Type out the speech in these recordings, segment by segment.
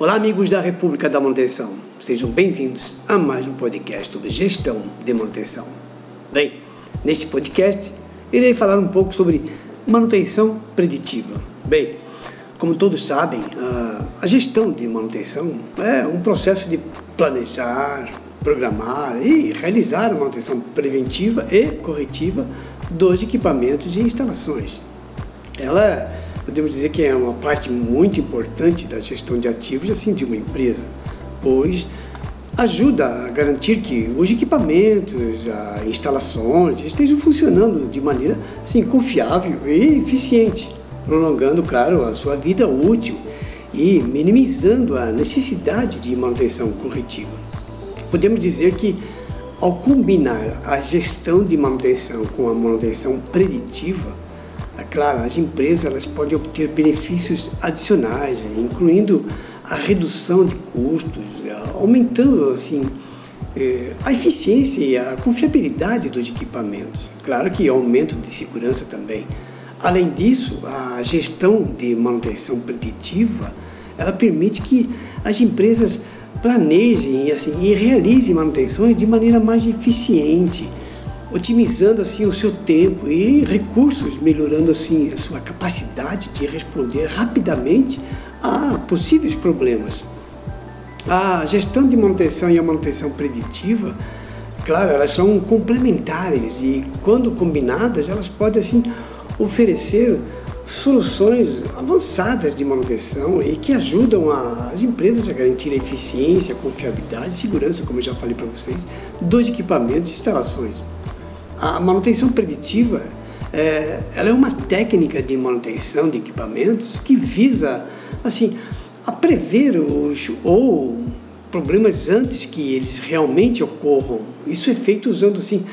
Olá, amigos da República da Manutenção. Sejam bem-vindos a mais um podcast sobre gestão de manutenção. Bem, neste podcast irei falar um pouco sobre manutenção preditiva. Bem, como todos sabem, a gestão de manutenção é um processo de planejar, programar e realizar a manutenção preventiva e corretiva dos equipamentos e instalações. Ela podemos dizer que é uma parte muito importante da gestão de ativos assim de uma empresa, pois ajuda a garantir que os equipamentos, as instalações estejam funcionando de maneira assim, confiável e eficiente, prolongando, claro, a sua vida útil e minimizando a necessidade de manutenção corretiva. Podemos dizer que ao combinar a gestão de manutenção com a manutenção preditiva, é claro, as empresas elas podem obter benefícios adicionais, incluindo a redução de custos, aumentando assim é, a eficiência e a confiabilidade dos equipamentos. Claro que aumento de segurança também. Além disso, a gestão de manutenção preditiva, ela permite que as empresas planejem assim, e realizem manutenções de maneira mais eficiente, otimizando assim o seu tempo e recursos, melhorando assim a sua capacidade de responder rapidamente a possíveis problemas. A gestão de manutenção e a manutenção preditiva, claro, elas são complementares e quando combinadas, elas podem assim oferecer soluções avançadas de manutenção e que ajudam as empresas a garantir a eficiência, confiabilidade e segurança, como eu já falei para vocês, dos equipamentos e instalações. A manutenção preditiva é, ela é uma técnica de manutenção de equipamentos que visa assim a prever os ou problemas antes que eles realmente ocorram. Isso é feito usando assim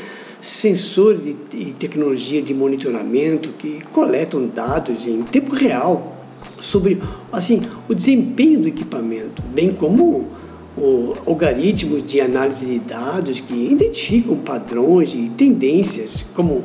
sensores e tecnologia de monitoramento que coletam dados em tempo real sobre assim o desempenho do equipamento, bem como o algoritmos de análise de dados que identificam padrões e tendências como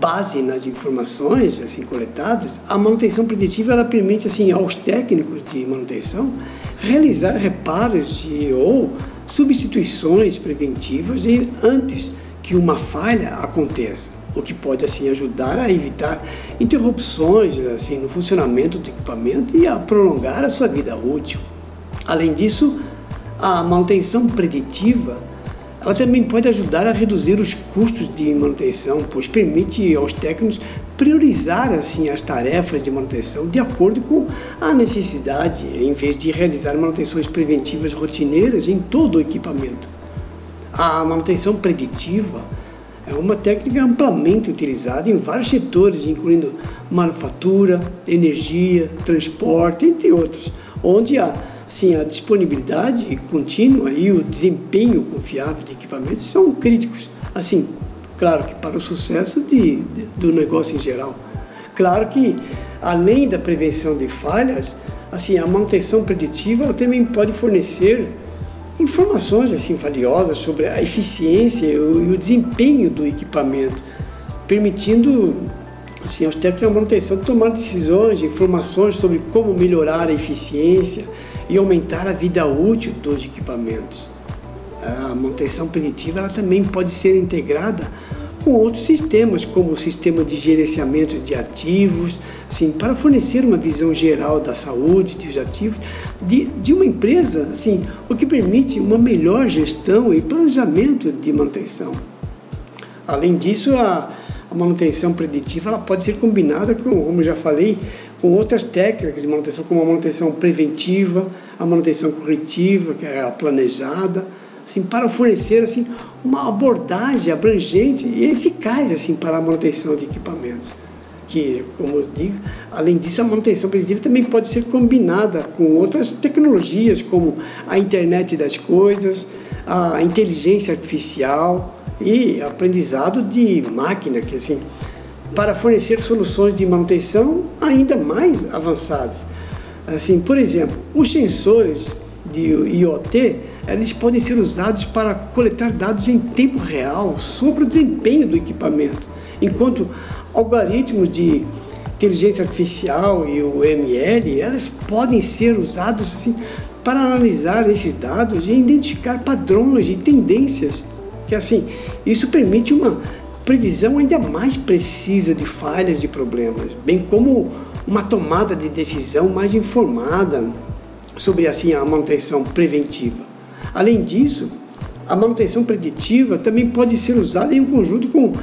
base nas informações assim coletadas, a manutenção preditiva ela permite assim aos técnicos de manutenção realizar reparos e, ou substituições preventivas antes que uma falha aconteça, o que pode assim ajudar a evitar interrupções assim no funcionamento do equipamento e a prolongar a sua vida útil. Além disso, a manutenção preditiva ela também pode ajudar a reduzir os custos de manutenção, pois permite aos técnicos priorizar assim as tarefas de manutenção de acordo com a necessidade, em vez de realizar manutenções preventivas rotineiras em todo o equipamento. A manutenção preditiva é uma técnica amplamente utilizada em vários setores, incluindo manufatura, energia, transporte, entre outros, onde a, sim, a disponibilidade contínua e o desempenho confiável de equipamentos são críticos. Assim, claro que para o sucesso de, de, do negócio em geral. Claro que, além da prevenção de falhas, assim, a manutenção preditiva também pode fornecer informações assim valiosas sobre a eficiência e o, desempenho do equipamento, permitindo assim, aos técnicos de manutenção tomar decisões, informações sobre como melhorar a eficiência e aumentar a vida útil dos equipamentos. A manutenção preditiva ela também pode ser integrada com outros sistemas, como o sistema de gerenciamento de ativos, assim, para fornecer uma visão geral da saúde dos ativos de, de uma empresa, assim, o que permite uma melhor gestão e planejamento de manutenção. Além disso, a, a manutenção preditiva ela pode ser combinada com, como já falei, com outras técnicas de manutenção, como a manutenção preventiva, a manutenção corretiva, que é a planejada, assim, para fornecer assim, uma abordagem abrangente e eficaz assim, para a manutenção de equipamentos. Que, como eu digo, além disso, a manutenção preditiva também pode ser combinada com outras tecnologias, como a internet das coisas, a inteligência artificial e aprendizado de máquina, que assim, para fornecer soluções de manutenção ainda mais avançadas. Assim, por exemplo, os sensores de IoT eles podem ser usados para coletar dados em tempo real sobre o desempenho do equipamento, enquanto algoritmos de inteligência artificial e o ML, elas podem ser usadas assim para analisar esses dados e identificar padrões e tendências. Que assim, isso permite uma previsão ainda mais precisa de falhas e problemas, bem como uma tomada de decisão mais informada sobre assim a manutenção preventiva. Além disso, a manutenção preditiva também pode ser usada em um conjunto com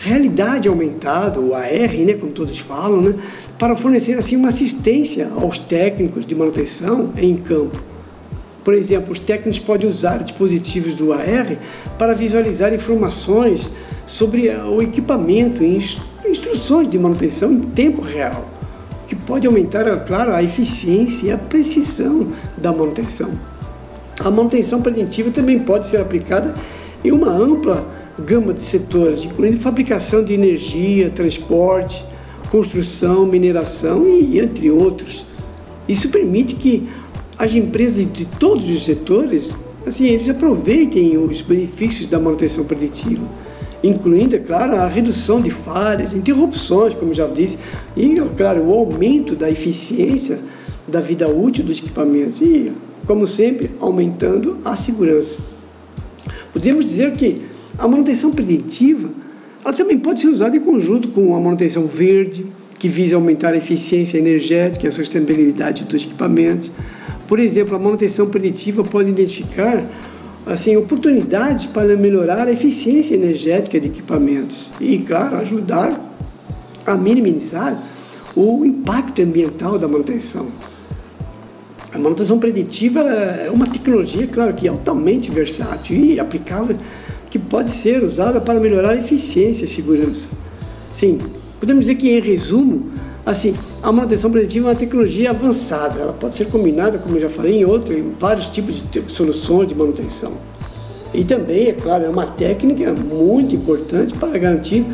realidade aumentada, o AR, né, como todos falam, né, para fornecer assim uma assistência aos técnicos de manutenção em campo. Por exemplo, os técnicos podem usar dispositivos do AR para visualizar informações sobre o equipamento e instruções de manutenção em tempo real, que pode aumentar, claro, a eficiência e a precisão da manutenção. A manutenção preventiva também pode ser aplicada em uma ampla gama de setores, incluindo fabricação de energia, transporte, construção, mineração e entre outros. Isso permite que as empresas de todos os setores, assim, eles aproveitem os benefícios da manutenção preditiva, incluindo, é claro, a redução de falhas, interrupções, como já disse, e, claro, o aumento da eficiência da vida útil dos equipamentos e, como sempre, aumentando a segurança. Podemos dizer que a manutenção preventiva ela também pode ser usada em conjunto com a manutenção verde, que visa aumentar a eficiência energética e a sustentabilidade dos equipamentos. Por exemplo, a manutenção preditiva pode identificar assim, oportunidades para melhorar a eficiência energética de equipamentos e, claro, ajudar a minimizar o impacto ambiental da manutenção. A manutenção preditiva é uma tecnologia, claro, que é altamente versátil e aplicável que pode ser usada para melhorar a eficiência e segurança. Sim, podemos dizer que, em resumo, assim, a manutenção preditiva é uma tecnologia avançada. Ela pode ser combinada, como eu já falei, em, outro, em vários tipos de soluções de manutenção. E também, é claro, é uma técnica muito importante para garantir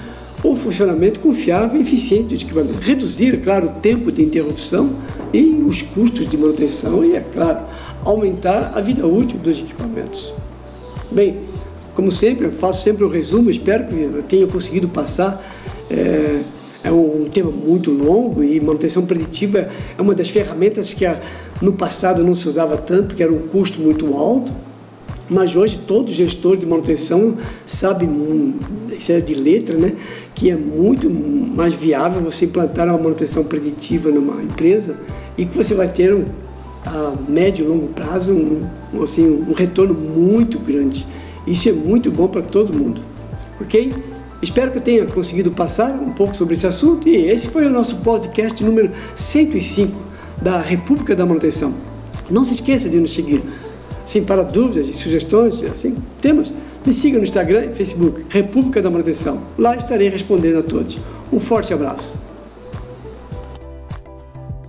o funcionamento confiável e eficiente dos equipamentos. Reduzir, é claro, o tempo de interrupção e os custos de manutenção e, é claro, aumentar a vida útil dos equipamentos. Bem, como sempre, eu faço sempre um resumo, espero que eu tenha conseguido passar. É, é um tema muito longo e manutenção preditiva é uma das ferramentas que no passado não se usava tanto, porque era um custo muito alto. Mas hoje todo gestor de manutenção sabe, isso é de letra, né, que é muito mais viável você implantar uma manutenção preditiva numa empresa e que você vai ter um, a médio e longo prazo um, assim, um retorno muito grande. Isso é muito bom para todo mundo. Ok? Espero que eu tenha conseguido passar um pouco sobre esse assunto e esse foi o nosso podcast número 105 da República da Manutenção. Não se esqueça de nos seguir. Sim, para dúvidas e sugestões, assim, temas, me siga no Instagram e Facebook, República da Manutenção. Lá estarei respondendo a todos. Um forte abraço.